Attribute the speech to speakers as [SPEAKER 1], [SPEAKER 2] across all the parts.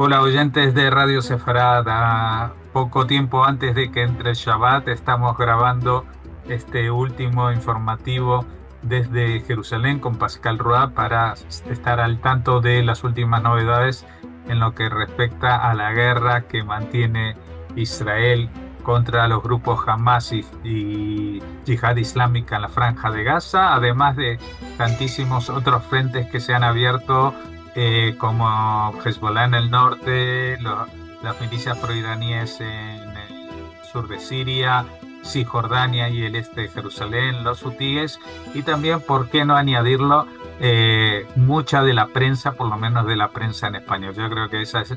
[SPEAKER 1] Hola oyentes de Radio Sefarada. Poco tiempo antes de que entre el Shabbat estamos grabando este último informativo desde Jerusalén con Pascal Roa para estar al tanto de las últimas novedades en lo que respecta a la guerra que mantiene Israel contra los grupos Hamas y, y Yihad Islámica en la franja de Gaza, además de tantísimos otros frentes que se han abierto eh, como Hezbollah en el norte, las milicias proiraníes en el sur de Siria, Cisjordania y el este de Jerusalén, los hutíes, y también, ¿por qué no añadirlo? Eh, mucha de la prensa, por lo menos de la prensa en español. Yo creo que esa es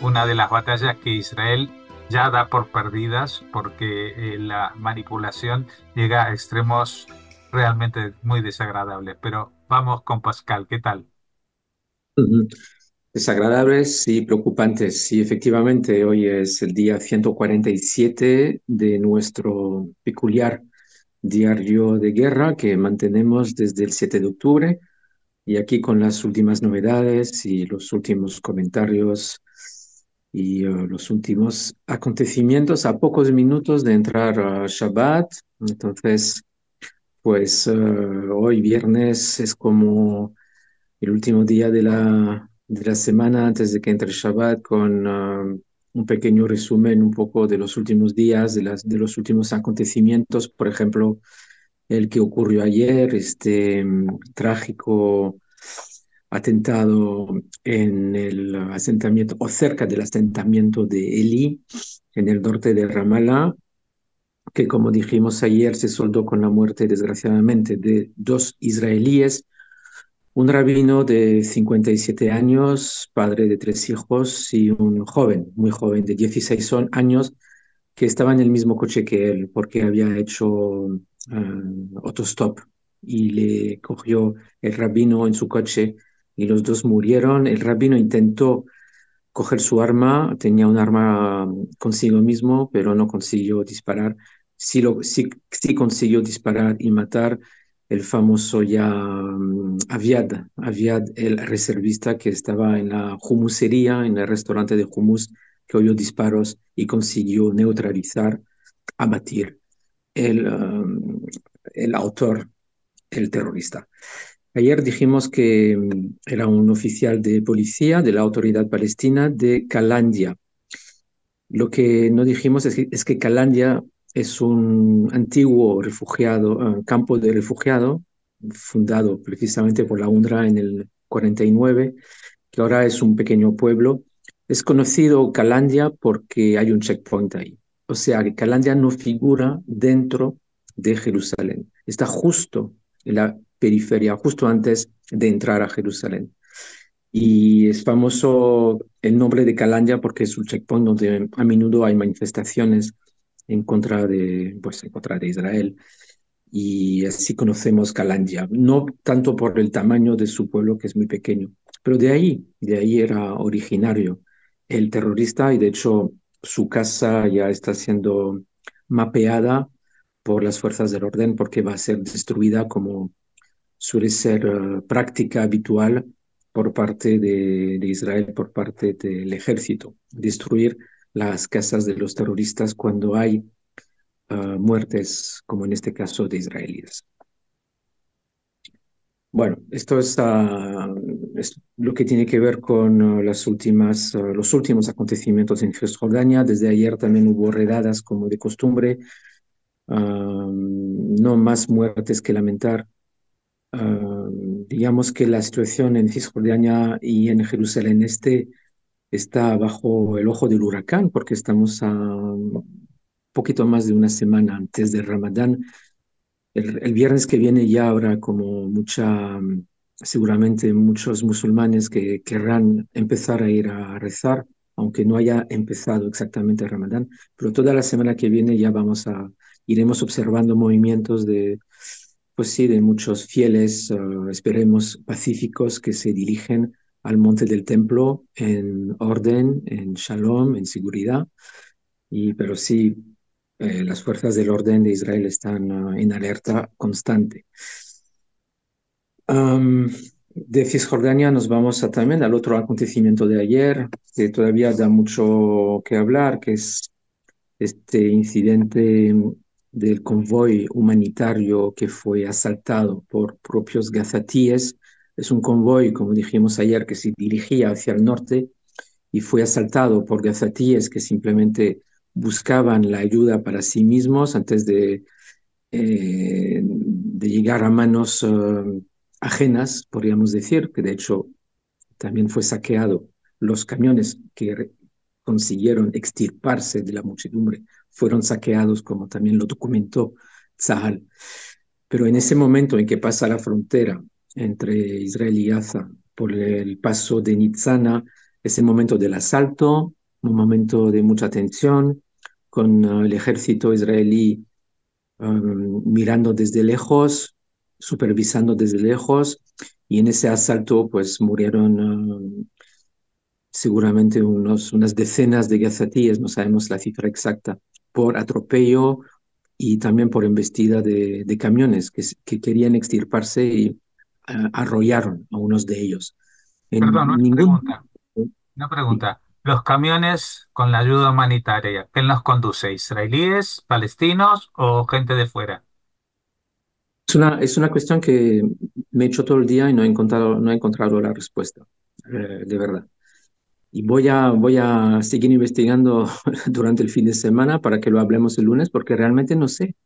[SPEAKER 1] una de las batallas que Israel ya da por perdidas porque eh, la manipulación llega a extremos realmente muy desagradables. Pero vamos con Pascal, ¿qué tal?
[SPEAKER 2] Desagradables y preocupantes. Sí, efectivamente, hoy es el día 147 de nuestro peculiar diario de guerra que mantenemos desde el 7 de octubre y aquí con las últimas novedades y los últimos comentarios y uh, los últimos acontecimientos a pocos minutos de entrar a Shabbat. Entonces, pues uh, hoy viernes es como el último día de la, de la semana antes de que entre el Shabbat con um, un pequeño resumen un poco de los últimos días, de, las, de los últimos acontecimientos, por ejemplo, el que ocurrió ayer, este um, trágico atentado en el asentamiento o cerca del asentamiento de Eli, en el norte de Ramallah, que como dijimos ayer se soldó con la muerte desgraciadamente de dos israelíes un rabino de 57 años, padre de tres hijos y un joven, muy joven, de 16 años, que estaba en el mismo coche que él porque había hecho uh, autostop y le cogió el rabino en su coche y los dos murieron. El rabino intentó coger su arma, tenía un arma consigo mismo, pero no consiguió disparar. Sí, lo, sí, sí consiguió disparar y matar el famoso ya um, Aviad, Aviad, el reservista que estaba en la humusería, en el restaurante de humus, que oyó disparos y consiguió neutralizar, abatir el, el autor, el terrorista. Ayer dijimos que era un oficial de policía de la autoridad palestina de Calandia. Lo que no dijimos es que, es que Calandia es un antiguo refugiado, ah, campo de refugiado fundado precisamente por la UNRWA en el 49, que ahora es un pequeño pueblo. Es conocido Calandia porque hay un checkpoint ahí. O sea, que Calandia no figura dentro de Jerusalén. Está justo en la periferia, justo antes de entrar a Jerusalén. Y es famoso el nombre de Calandia porque es un checkpoint donde a menudo hay manifestaciones en contra de, pues, en contra de Israel. Y así conocemos Calandia, no tanto por el tamaño de su pueblo, que es muy pequeño, pero de ahí, de ahí era originario el terrorista y de hecho su casa ya está siendo mapeada por las fuerzas del orden porque va a ser destruida como suele ser eh, práctica habitual por parte de, de, Israel, por parte del ejército, destruir las casas de los terroristas cuando hay uh, muertes, como en este caso de israelíes. Bueno, esto es, uh, es, lo que tiene que ver con uh, las últimas, los últimos acontecimientos en Cisjordania. Desde ayer también hubo redadas como de costumbre. no más muertes que lamentar. digamos que la situación en Cisjordania y en Jerusalén Este está bajo el ojo del huracán porque estamos a poquito más de una semana antes del Ramadán. El, viernes que viene ya habrá como mucha, seguramente muchos musulmanes que querrán empezar a ir a rezar, aunque no haya empezado exactamente el Ramadán, pero toda la semana que viene ya vamos a, iremos observando movimientos de, pues sí, de muchos fieles, uh, esperemos, pacíficos que se dirigen al monte del templo en orden, en shalom, en seguridad, y, pero sí, eh, las fuerzas del orden de Israel están uh, en alerta constante. Um, De Cisjordania nos vamos a, también al otro acontecimiento de ayer, que todavía da mucho que hablar, que es este incidente del convoy humanitario que fue asaltado por propios gazatíes. Es un convoy, como dijimos ayer, que se dirigía hacia el norte y fue asaltado por gazatíes que simplemente buscaban la ayuda para sí mismos antes de, eh, de llegar a manos uh, ajenas, podríamos decir, que de hecho también fue saqueado. Los camiones que consiguieron extirparse de la muchedumbre fueron saqueados, como también lo documentó Zahal. Pero en ese momento en que pasa la frontera entre Israel y Gaza por el paso de Nitzana, es el momento del asalto, un momento de mucha tensión, con uh, el ejército israelí um, mirando desde lejos, supervisando desde lejos, y en ese asalto pues murieron uh, seguramente unos, unas decenas de gazatíes, no sabemos la cifra exacta, por atropello y también por embestida de, de camiones que, que, querían extirparse y arrollaron a unos de ellos.
[SPEAKER 1] En Perdón, una ningún... pregunta. Una pregunta. Los camiones con la ayuda humanitaria, ¿quién los conduce? ¿Israelíes, palestinos o gente de fuera?
[SPEAKER 2] Es una, es una cuestión que me he hecho todo el día y no he encontrado, no he encontrado la respuesta, eh, de verdad. Y voy a, voy a seguir investigando durante el fin de semana para que lo hablemos el lunes, porque realmente no sé.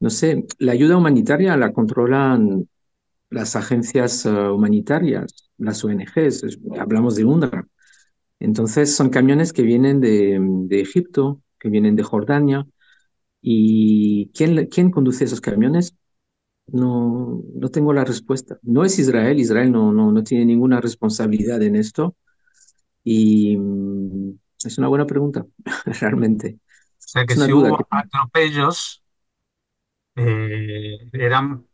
[SPEAKER 2] No sé, la ayuda humanitaria la controlan las agencias uh, humanitarias, las ONGs, hablamos de UNRWA. Entonces son camiones que vienen de, de Egipto, que vienen de Jordania. ¿Y quién, quién conduce esos camiones? No, no tengo la respuesta. No es Israel, Israel no, no, no tiene ninguna responsabilidad en esto. Y mm, es una buena pregunta, realmente.
[SPEAKER 1] O sea que si hubo
[SPEAKER 2] que
[SPEAKER 1] atropellos, eh, eran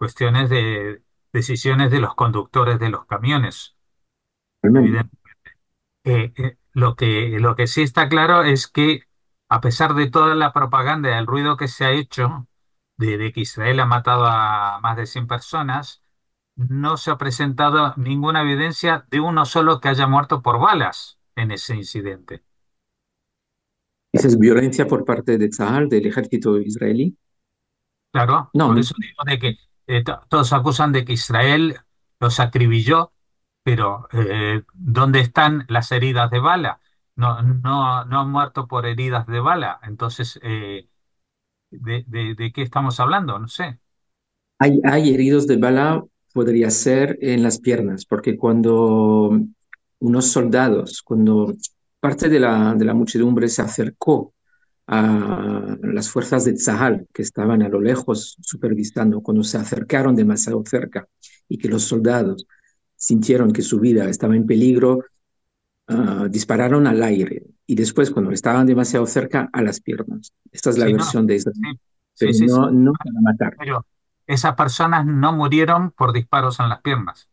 [SPEAKER 1] cuestiones de decisiones de los conductores de los camiones,
[SPEAKER 2] realmente.
[SPEAKER 1] evidente. Eh, eh, lo que, lo que sí está claro es que, a pesar de toda la propaganda y el ruido que se ha hecho de, de que Israel ha matado a más de 100 personas, no se ha presentado ninguna evidencia de uno solo que haya muerto por balas en ese incidente.
[SPEAKER 2] ¿Dices violencia por parte de Tzahal, del ejército israelí?
[SPEAKER 1] Claro,
[SPEAKER 2] No,
[SPEAKER 1] por eso digo de que eh, to- todos acusan de que Israel los acribilló, pero eh, ¿dónde están las heridas de bala? No, no, no han muerto por heridas de bala. Entonces, eh, ¿de, qué estamos hablando? No sé.
[SPEAKER 2] Hay, heridos de bala, podría ser en las piernas, porque cuando unos soldados, cuando parte de la muchedumbre se acercó a las fuerzas de Tzahal, que estaban a lo lejos supervisando, cuando se acercaron demasiado cerca y que los soldados sintieron que su vida estaba en peligro, ah, dispararon al aire y después, cuando estaban demasiado cerca, a las piernas. Esta es la
[SPEAKER 1] Sí, no.
[SPEAKER 2] versión de Israel,
[SPEAKER 1] Sí,
[SPEAKER 2] pero
[SPEAKER 1] sí,
[SPEAKER 2] no, no para matar.
[SPEAKER 1] Pero esas personas no murieron por disparos en las piernas.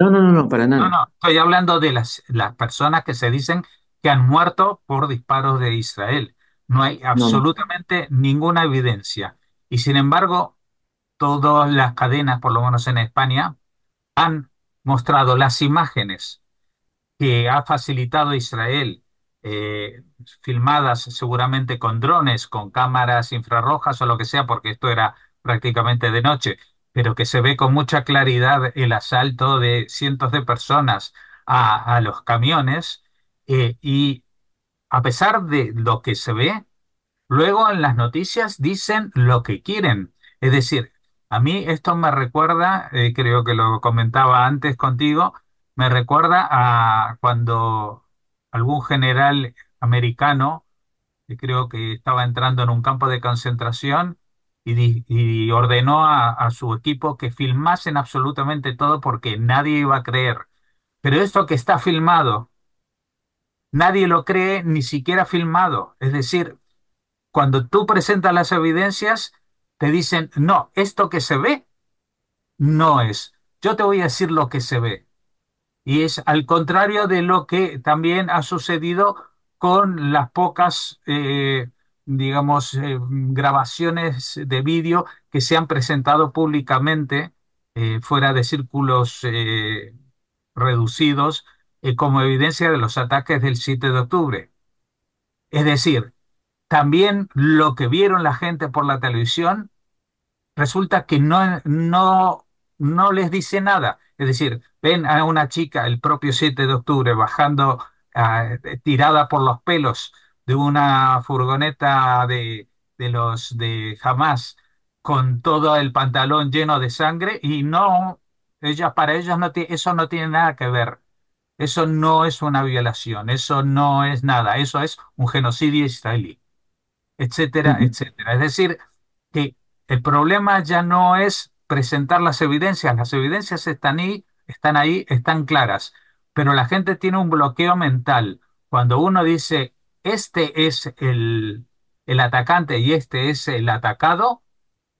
[SPEAKER 2] No, no, no, no, para
[SPEAKER 1] No,
[SPEAKER 2] nada.
[SPEAKER 1] no, estoy hablando de las, las personas que se dicen que han muerto por disparos de Israel. No hay
[SPEAKER 2] no.
[SPEAKER 1] absolutamente ninguna evidencia. Y sin embargo, todas las cadenas, por lo menos en España, han mostrado las imágenes que ha facilitado Israel, eh, filmadas seguramente con drones, con cámaras infrarrojas o lo que sea, porque esto era prácticamente de noche, pero que se ve con mucha claridad el asalto de cientos de personas a, a los camiones, eh, y a pesar de lo que se ve, Luego en las noticias dicen lo que quieren. Es decir, a mí esto me recuerda, eh, creo que lo comentaba antes contigo, me recuerda a cuando algún general americano, que creo que estaba entrando en un campo de concentración y, y ordenó a, a su equipo que filmasen absolutamente todo porque nadie iba a creer. Pero esto que está filmado, nadie lo cree ni siquiera filmado. Es decir, cuando tú presentas las evidencias, te dicen, no, esto que se ve no es. Yo te voy a decir lo que se ve. Y es al contrario de lo que también ha sucedido con las pocas, eh, digamos, eh, grabaciones de vídeo que se han presentado públicamente eh, fuera de círculos reducidos eh, como evidencia de los ataques del 7 de octubre. Es decir, también lo que vieron la gente por la televisión resulta que no, no, no les dice nada. Es decir, ven a una chica el propio 7 de octubre bajando ah, tirada por los pelos de una furgoneta de, de los de Hamas con todo el pantalón lleno de sangre y no, ellas, para ellas no eso no tiene nada que ver. Eso no es una violación, eso no es nada, eso es un genocidio israelí etcétera, etcétera. Es decir, que el problema ya no es presentar las evidencias, las evidencias están ahí, están ahí, están claras, pero la gente tiene un bloqueo mental. Cuando uno dice, este es el, el atacante y este es el atacado,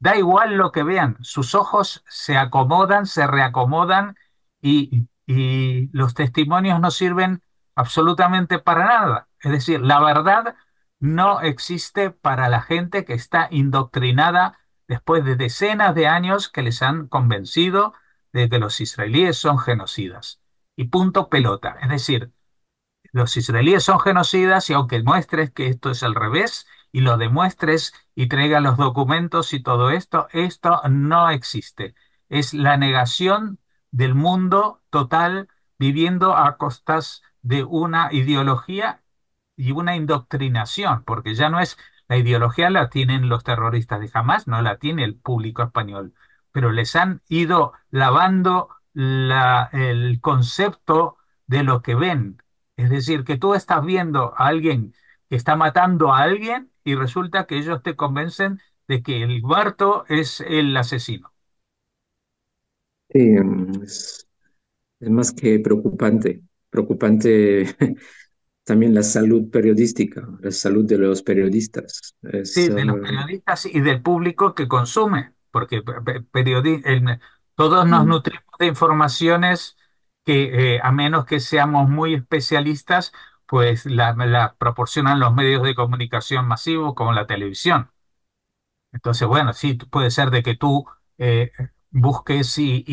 [SPEAKER 1] Da igual lo que vean, sus ojos se acomodan, se reacomodan y, y los testimonios no sirven absolutamente para nada. Es decir, la verdad no existe para la gente que está indoctrinada después de decenas de años que les han convencido de que los israelíes son genocidas. Y punto pelota. Es decir, los israelíes son genocidas y aunque muestres que esto es al revés y lo demuestres y traigas los documentos y todo esto, esto no existe. Es la negación del mundo total viviendo a costas de una ideología y una indoctrinación, porque ya no es la ideología la tienen los terroristas de Hamas, no la tiene el público español, pero les han ido lavando la- el concepto de lo que ven es decir, que tú estás viendo a alguien que está matando a alguien y resulta que ellos te convencen de que el muerto es el asesino.
[SPEAKER 2] Sí, mm, es, es más que preocupante. Preocupante también la salud periodística, la salud de los periodistas. Es,
[SPEAKER 1] Sí, de los
[SPEAKER 2] uh,
[SPEAKER 1] periodistas y del público que consume, porque periodi- el- todos nos nutrimos de informaciones que, eh, a menos que seamos muy especialistas, pues la, la proporcionan los medios de comunicación masivos como la televisión. Entonces, bueno, sí, puede ser de que tú eh, busques y,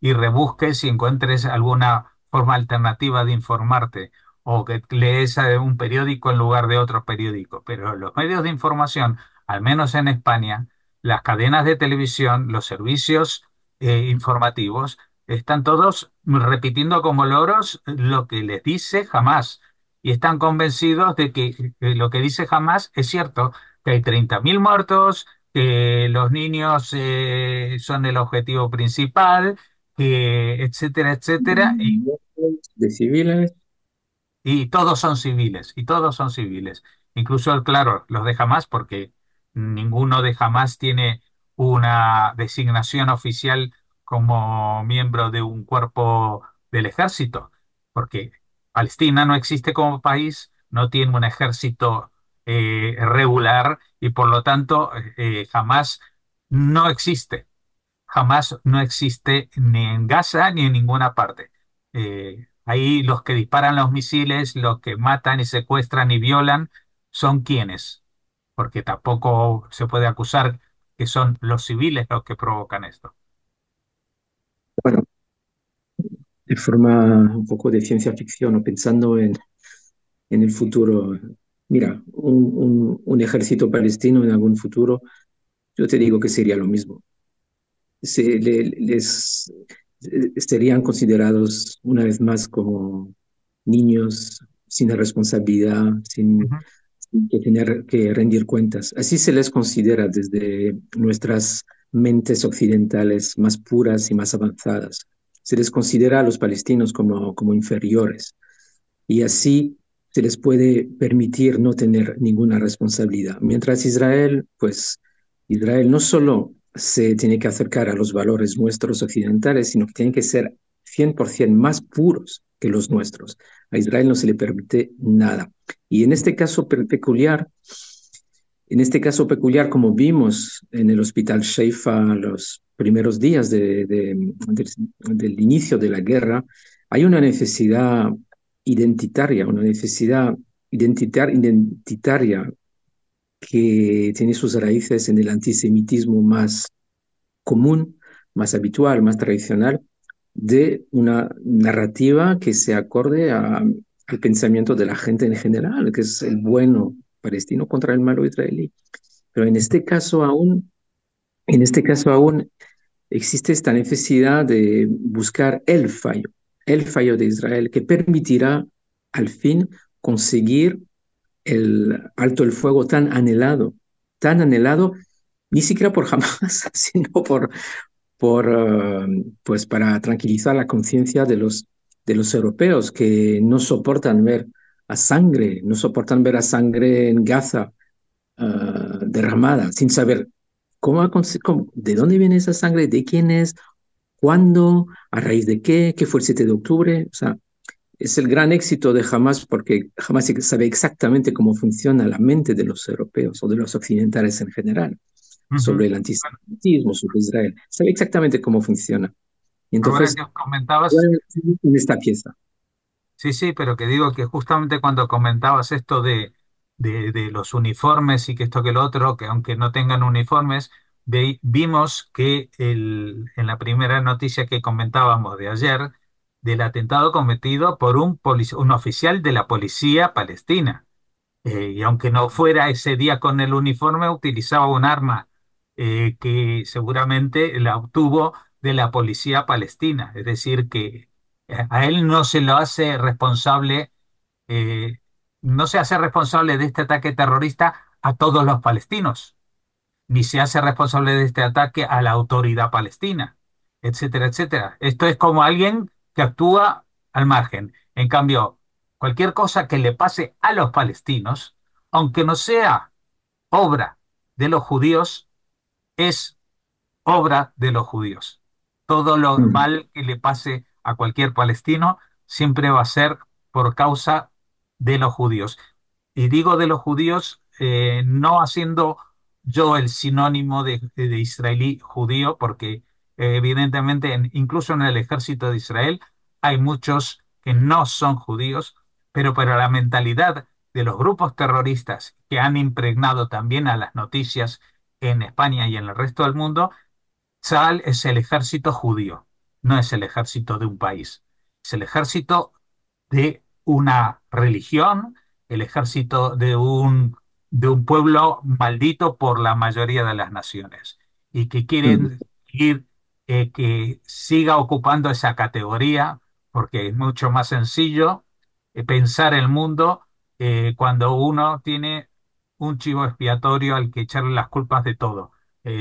[SPEAKER 1] y- rebusques y encuentres alguna forma alternativa de informarte o que lees un periódico en lugar de otro periódico. Pero los medios de información, al menos en España, las cadenas de televisión, los servicios eh, informativos, están todos repitiendo como loros lo que les dice jamás. Y están convencidos de que eh, lo que dice jamás es cierto, que hay 30.000 muertos, que los niños eh, son el objetivo principal, que etcétera, etcétera, y,
[SPEAKER 2] de civiles.
[SPEAKER 1] y todos son civiles, y todos son civiles. Incluso, claro, los de Hamas, porque ninguno de Hamas tiene una designación oficial como miembro de un cuerpo del ejército, porque Palestina no existe como país, no tiene un ejército eh, regular y por lo tanto eh, Hamas no existe jamás no existe ni en Gaza ni en ninguna parte. Eh, ahí los que disparan los misiles, los que matan y secuestran y violan, son quienes, porque tampoco se puede acusar que son los civiles los que provocan esto.
[SPEAKER 2] Bueno, de forma un poco de ciencia ficción o pensando en, en el futuro. Mira, un, un, un ejército palestino en algún futuro, yo te digo que sería lo mismo. Se, le- les serían considerados una vez más como niños sin responsabilidad, sin, sin que tener que rendir cuentas. Así se les considera desde nuestras mentes occidentales más puras y más avanzadas. Se les considera a los palestinos como, como inferiores y así se les puede permitir no tener ninguna responsabilidad. Mientras Israel, pues Israel no solo se tiene que acercar a los valores nuestros occidentales, sino que tiene que ser 100% más puros que los nuestros. A Israel no se le permite nada. Y en este caso peculiar, en este caso peculiar, como vimos en el hospital Sheifa los primeros días de, de, del, del inicio de la guerra, hay una necesidad identitaria, una necesidad identitar, identitaria que tiene sus raíces en el antisemitismo más común, más habitual, más tradicional, de una narrativa que se acorde al pensamiento de la gente en general, que es el bueno palestino contra el malo israelí. Pero en este caso aún, en este caso aún existe esta necesidad de buscar el fallo, el fallo de Israel que permitirá al fin conseguir el alto el fuego tan anhelado, tan anhelado, ni siquiera por jamás, sino por, por eh, pues para tranquilizar la conciencia de los, de los europeos que no soportan ver a sangre, no soportan ver a sangre en Gaza eh, derramada, sin saber cómo, cómo, de dónde viene esa sangre, de quién es, cuándo, a raíz de qué, qué fue el 7 de octubre. O sea, es el gran éxito de Hamas porque Hamas sabe exactamente cómo funciona la mente de los europeos o de los occidentales en general sobre el antisemitismo, sobre Israel. Sabe exactamente cómo funciona.
[SPEAKER 1] Y entonces, comentabas...
[SPEAKER 2] en esta pieza.
[SPEAKER 1] Sí, sí, pero que digo que justamente cuando comentabas esto de, de, de los uniformes y que esto que lo otro, que aunque no tengan uniformes, vimos que el, en la primera noticia que comentábamos de ayer, del atentado cometido por un, un oficial de la policía palestina. Eh, y aunque no fuera ese día con el uniforme, utilizaba un arma eh, que seguramente la obtuvo de la policía palestina. Es decir, que eh, a él no se lo hace responsable, no se hace responsable de este ataque terrorista a todos los palestinos, ni se hace responsable de este ataque a la autoridad palestina, etcétera, etcétera. Esto es como alguien que actúa al margen. En cambio, cualquier cosa que le pase a los palestinos, aunque no sea obra de los judíos, es obra de los judíos. Todo lo
[SPEAKER 2] Mm.
[SPEAKER 1] mal que le pase a cualquier palestino siempre va a ser por causa de los judíos. Y digo de los judíos eh, no haciendo yo el sinónimo de, de israelí judío, porque eh, evidentemente en- incluso en el ejército de Israel hay muchos que no son judíos, pero para la mentalidad de los grupos terroristas que han impregnado también a las noticias en España y en el resto del mundo, Tzal es el ejército judío, no es el ejército de un país, es el ejército de una religión, el ejército de un, de un pueblo maldito por la mayoría de las naciones y que
[SPEAKER 2] Mm.
[SPEAKER 1] quieren ir, eh, que siga ocupando esa categoría porque es mucho más sencillo eh, pensar el mundo eh, cuando uno tiene un chivo expiatorio al que echarle las culpas de todo.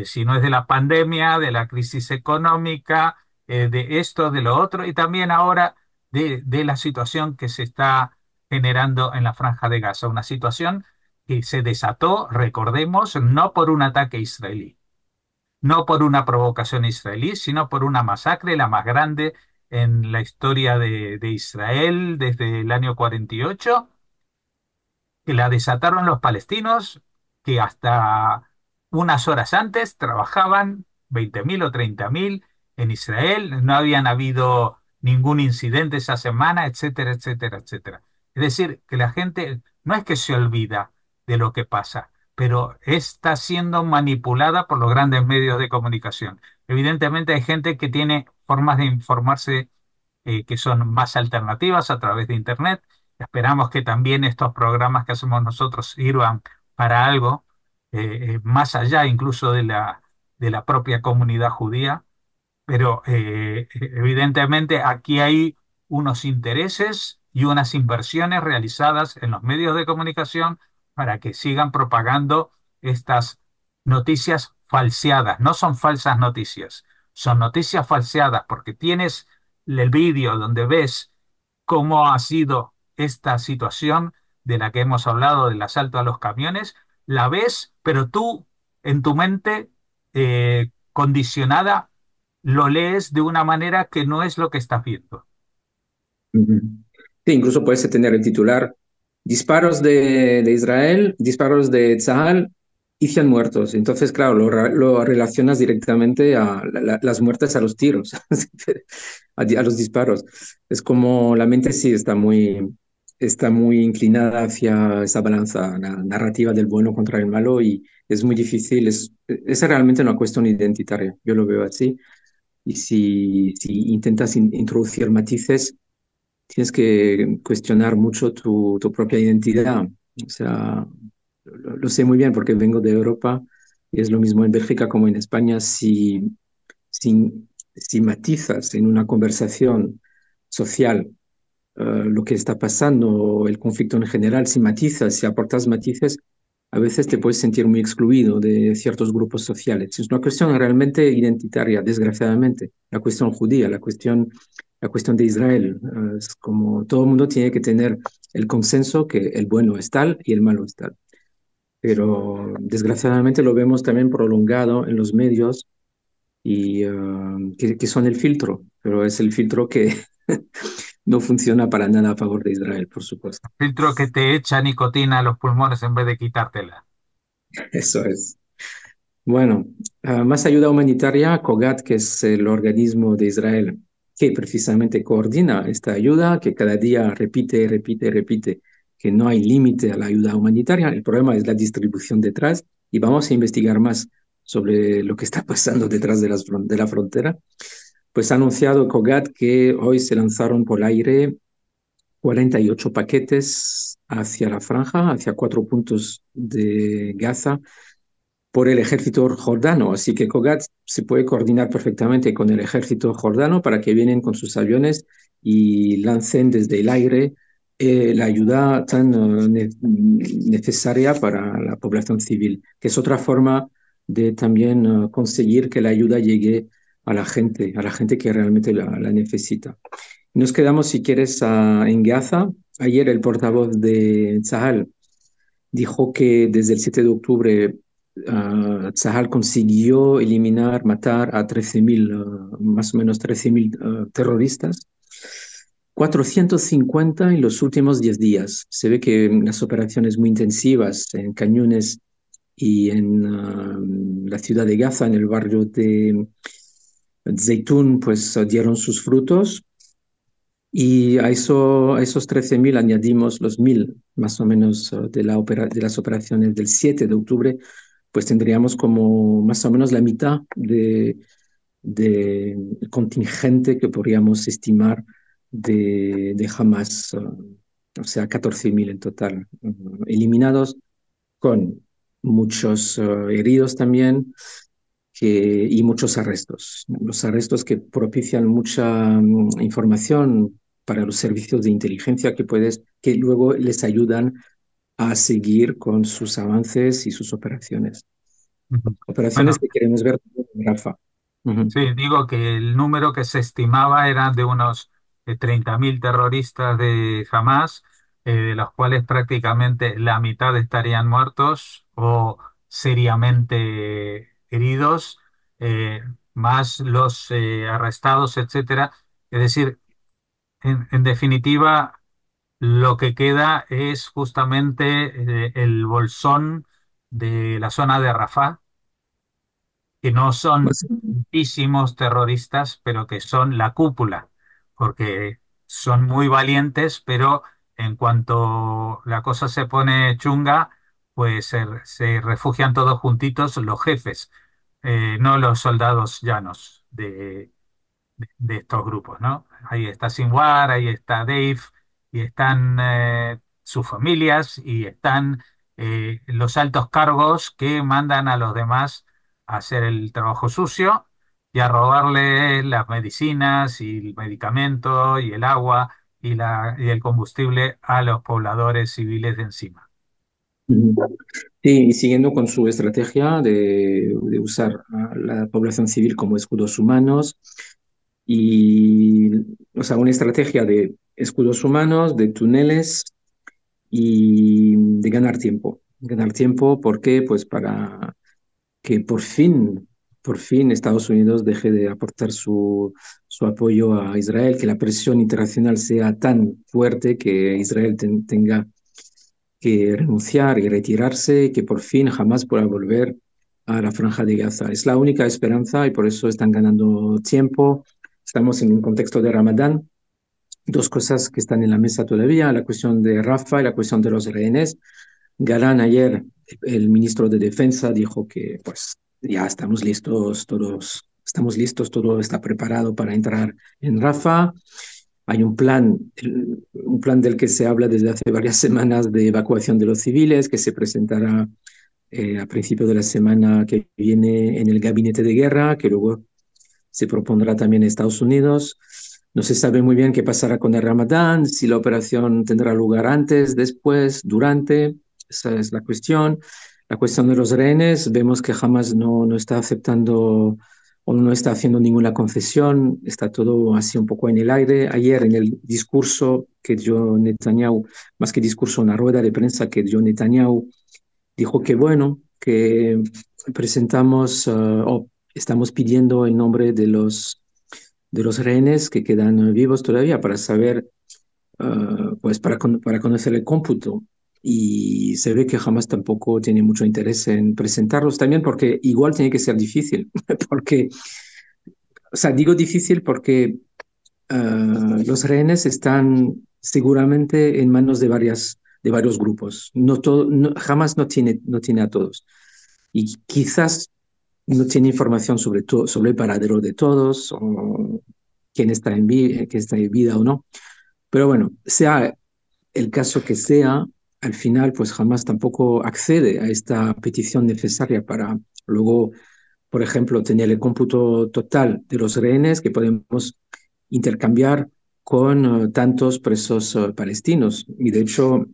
[SPEAKER 1] Si no es de la pandemia, de la crisis económica, de esto, de lo otro, y también ahora de, de la situación que se está generando en la Franja de Gaza, una situación que se desató, recordemos, no por un ataque israelí, no por una provocación israelí, sino por una masacre, la más grande en la historia de, Israel desde el año 48 que la desataron los palestinos, que hasta unas horas antes trabajaban 20.000 o 30.000 en Israel, no habían habido ningún incidente esa semana, etcétera, etcétera, etcétera. Es decir, que la gente no es que se olvida de lo que pasa, pero está siendo manipulada por los grandes medios de comunicación. Evidentemente hay gente que tiene formas de informarse eh, que son más alternativas a través de Internet. Esperamos que también estos programas que hacemos nosotros sirvan para algo eh, eh, más allá incluso de la, de la propia comunidad judía, pero evidentemente aquí hay unos intereses y unas inversiones realizadas en los medios de comunicación para que sigan propagando estas noticias falseadas. No son falsas noticias, son noticias falseadas porque tienes el vídeo donde ves cómo ha sido esta situación de la que hemos hablado del asalto a los camiones, la ves, pero tú en tu mente eh, condicionada lo lees de una manera que no es lo que estás viendo.
[SPEAKER 2] Sí, incluso puedes tener el titular, disparos de, Israel, disparos de Tzahal y 100 muertos. Entonces, claro, lo, relacionas directamente a la- la- las muertes a los tiros, a, los disparos. Es como la mente sí está muy, está muy inclinada hacia esa balanza la narrativa del bueno contra el malo y es muy difícil. Es, es realmente una cuestión identitaria, yo lo veo así. y si intentas introducir matices, tienes que cuestionar mucho tu, propia identidad. O sea, lo, sé muy bien porque vengo de Europa y es lo mismo en Bélgica como en España. Si, si, si matizas en una conversación social uh, lo que está pasando, el conflicto en general, si matizas, si aportas matices, a veces te puedes sentir muy excluido de ciertos grupos sociales. Es una cuestión realmente identitaria, desgraciadamente, la cuestión judía, la cuestión, la cuestión de Israel. Uh, es como todo el mundo tiene que tener el consenso que el bueno es tal y el malo es tal. Pero desgraciadamente lo vemos también prolongado en los medios y uh, que, que son el filtro, pero es el filtro que no funciona para nada a favor de Israel, por supuesto.
[SPEAKER 1] Filtro que te echa nicotina a los pulmones en vez de quitártela.
[SPEAKER 2] Eso es. Bueno, uh, más ayuda humanitaria, COGAT, que es el organismo de Israel que precisamente coordina esta ayuda, que cada día repite, repite, repite que no hay límite a la ayuda humanitaria. El problema es la distribución detrás y vamos a investigar más sobre lo que está pasando detrás de, las, de la frontera pues ha anunciado COGAT que hoy se lanzaron por aire 48 paquetes hacia la franja, hacia cuatro puntos de Gaza, por el ejército jordano. Así que COGAT se puede coordinar perfectamente con el ejército jordano para que vienen con sus aviones y lancen desde el aire eh, la ayuda tan ne necesaria para la población civil, que es otra forma de también uh, conseguir que la ayuda llegue a la gente, a la gente que realmente la, la necesita. Nos quedamos, si quieres, a, en Gaza. Ayer el portavoz de Tzahal dijo que desde el 7 de octubre uh, Tzahal consiguió eliminar, matar a 13.000, uh, más o menos 13.000 uh, terroristas. 450 en los últimos 10 días. Se ve que las operaciones muy intensivas en Cañones y en la ciudad de Gaza, en el barrio de Zeytún pues dieron sus frutos. Y a, eso, a esos 13.000 añadimos los 1.000 más o menos de, la opera, de las operaciones del 7 de octubre, pues tendríamos como más o menos la mitad de, de contingente que podríamos estimar de, de Hamas, o sea, 14.000 en total, eliminados con muchos uh, heridos también, que, y muchos arrestos. Los arrestos que propician mucha um, información para los servicios de inteligencia que, puedes, que luego les ayudan a seguir con sus avances y sus operaciones. Uh -huh. Operaciones bueno, que queremos ver en Rafa.
[SPEAKER 1] Uh -huh. Sí, digo que el número que se estimaba era de unos eh, 30.000 terroristas de Hamas, eh, de los cuales prácticamente la mitad estarían muertos o seriamente heridos, eh, más los eh, arrestados, etcétera. Es decir, en, en, definitiva, lo que queda es justamente eh, el bolsón de la zona de Rafah, que no son
[SPEAKER 2] Pues,
[SPEAKER 1] muchísimos terroristas, pero que son la cúpula, porque son muy valientes, pero en cuanto la cosa se pone chunga, pues se, se refugian todos juntitos los jefes eh, no los soldados llanos de, de, de, estos grupos, ¿no? Ahí está Sinwar, ahí está Dave, y están eh, sus familias, y están eh, los altos cargos que mandan a los demás a hacer el trabajo sucio y a robarle las medicinas y el medicamento y el agua y, la, y el combustible a los pobladores civiles de encima.
[SPEAKER 2] Sí, y siguiendo con su estrategia de, de, usar a la población civil como escudos humanos y, o sea, una estrategia de escudos humanos, de túneles y de ganar tiempo. Ganar tiempo, ¿por qué? Pues para que por fin, por fin Estados Unidos deje de aportar su, su apoyo a Israel, que la presión internacional sea tan fuerte que Israel ten, tenga que renunciar y retirarse que por fin jamás pueda volver a la franja de Gaza. Es la única esperanza y por eso están ganando tiempo. Estamos en un contexto de Ramadán. Dos cosas que están en la mesa todavía, la cuestión de Rafa y la cuestión de los rehenes. Galán ayer, el ministro de Defensa, dijo que pues ya estamos listos todos estamos listos, todo está preparado para entrar en Rafa. Hay un plan, un plan del que se habla desde hace varias semanas de evacuación de los civiles, que se presentará eh, a principio de la semana que viene en el gabinete de guerra, que luego se propondrá también en Estados Unidos. No se sabe muy bien qué pasará con el Ramadán, si la operación tendrá lugar antes, después, durante. Esa es la cuestión. La cuestión de los rehenes, vemos que jamás no, no está aceptando o no está haciendo ninguna concesión, está todo así un poco en el aire. Ayer en el discurso que dio Netanyahu, más que discurso, una rueda de prensa que dio Netanyahu, dijo que bueno, que presentamos uh, o estamos pidiendo el nombre de los, de los rehenes que quedan vivos todavía para saber, uh, pues para, para conocer el cómputo y se ve que jamás tampoco tiene mucho interés en presentarlos también porque igual tiene que ser difícil, porque, o sea, digo difícil porque uh, los rehenes están seguramente en manos de, varias, de varios grupos, no todo, no, jamás no tiene, no tiene a todos. Y quizás no tiene información sobre, todo, sobre el paradero de todos, o quién está en, vida, quién está en vida o no. Pero bueno, sea el caso que sea, al final pues jamás tampoco accede a esta petición necesaria para luego, por ejemplo, tener el cómputo total de los rehenes que podemos intercambiar con uh, tantos presos uh, palestinos. Y de hecho,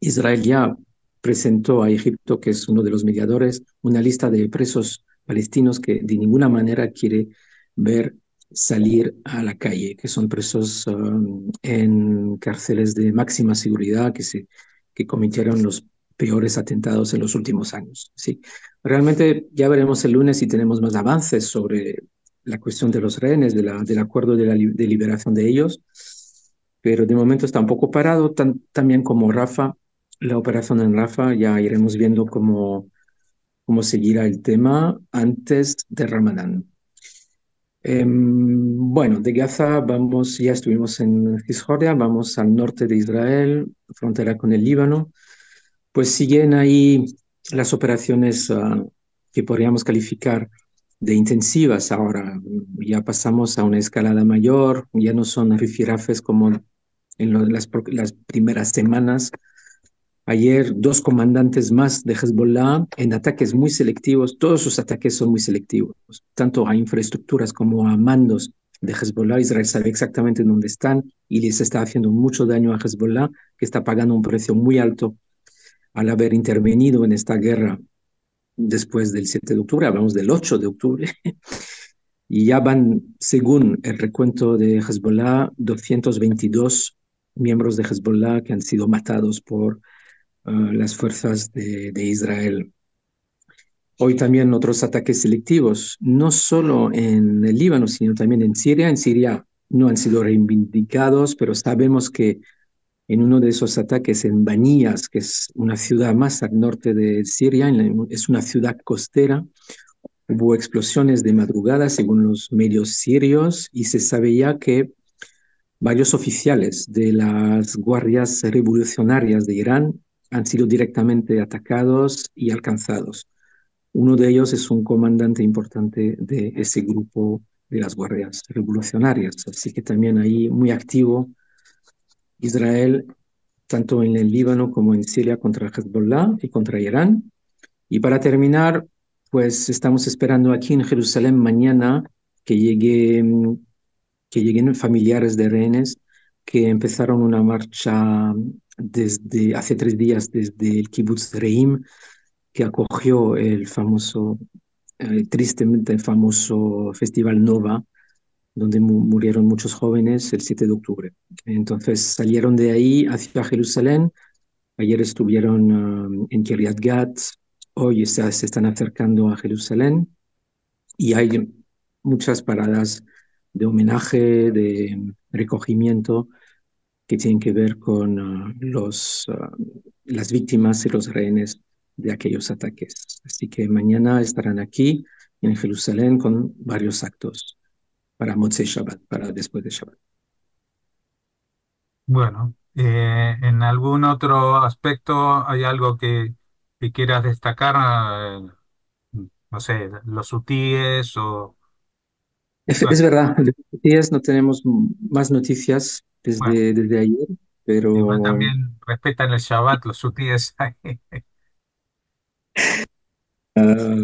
[SPEAKER 2] Israel ya presentó a Egipto, que es uno de los mediadores, una lista de presos palestinos que de ninguna manera quiere ver salir a la calle, que son presos uh, en cárceles de máxima seguridad, que se que cometieron los peores atentados en los últimos años. Sí, realmente ya veremos el lunes si tenemos más avances sobre la cuestión de los rehenes, de la, del acuerdo de, de liberación de ellos, pero de momento está un poco parado, tan, también como Rafa, la operación en Rafa, ya iremos viendo cómo, cómo seguirá el tema antes de Ramadán. Eh, bueno, de Gaza vamos, ya estuvimos en Cisjordania, vamos al norte de Israel, frontera con el Líbano. Pues siguen ahí las operaciones uh, que podríamos calificar de intensivas ahora. Ya pasamos a una escalada mayor, ya no son rifirafes como en las primeras semanas Ayer dos comandantes más de Hezbollah en ataques muy selectivos, todos sus ataques son muy selectivos, tanto a infraestructuras como a mandos de Hezbollah. Israel sabe exactamente dónde están y les está haciendo mucho daño a Hezbollah, que está pagando un precio muy alto al haber intervenido en esta guerra después del 7 de octubre, hablamos del 8 de octubre, y ya van, según el recuento de Hezbollah, 222 miembros de Hezbollah que han sido matados por las fuerzas de, de, Israel. Hoy también otros ataques selectivos, no solo en el Líbano, sino también en Siria. En Siria no han sido reivindicados, pero sabemos que en uno de esos ataques en Banías, que es una ciudad más al norte de Siria, es una ciudad costera, hubo explosiones de madrugada según los medios sirios y se sabe ya que varios oficiales de las guardias revolucionarias de Irán han sido directamente atacados y alcanzados. Uno de ellos es un comandante importante de ese grupo de las guardias revolucionarias, así que también ahí muy activo Israel, tanto en el Líbano como en Siria contra Hezbollah y contra Irán. Y para terminar, pues estamos esperando aquí en Jerusalén mañana que, llegue, que lleguen familiares de rehenes que empezaron una marcha desde hace tres días desde el kibbutz Reim, que acogió el famoso, eh, tristemente famoso Festival Nova, donde mu murieron muchos jóvenes el 7 de octubre. Entonces salieron de ahí hacia Jerusalén. Ayer estuvieron uh, en Kiryat Gat, hoy se, se están acercando a Jerusalén y hay muchas paradas de homenaje, de recogimiento que tienen que ver con uh, los, uh, las víctimas y los rehenes de aquellos ataques. Así que mañana estarán aquí en Jerusalén con varios actos para Motzei Shabbat, para después de Shabbat.
[SPEAKER 1] Bueno, eh, ¿en algún otro aspecto hay algo que, que quieras destacar? Eh, no sé, los hutíes o
[SPEAKER 2] Es, es verdad, de días no tenemos más noticias
[SPEAKER 1] Bueno,
[SPEAKER 2] desde, desde ayer,
[SPEAKER 1] igual
[SPEAKER 2] pero
[SPEAKER 1] también respetan el Shabbat, los hutíes
[SPEAKER 2] ah,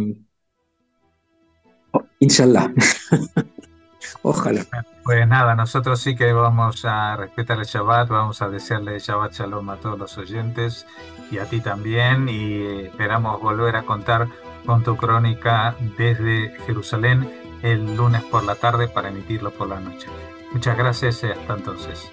[SPEAKER 2] inshallah, ojalá.
[SPEAKER 1] Pues nada, nosotros sí que vamos a respetar el Shabbat, vamos a desearle Shabbat Shalom a todos los oyentes y a ti también y esperamos volver a contar con tu crónica desde Jerusalén el lunes por la tarde para emitirlo por la noche. Muchas gracias y hasta entonces.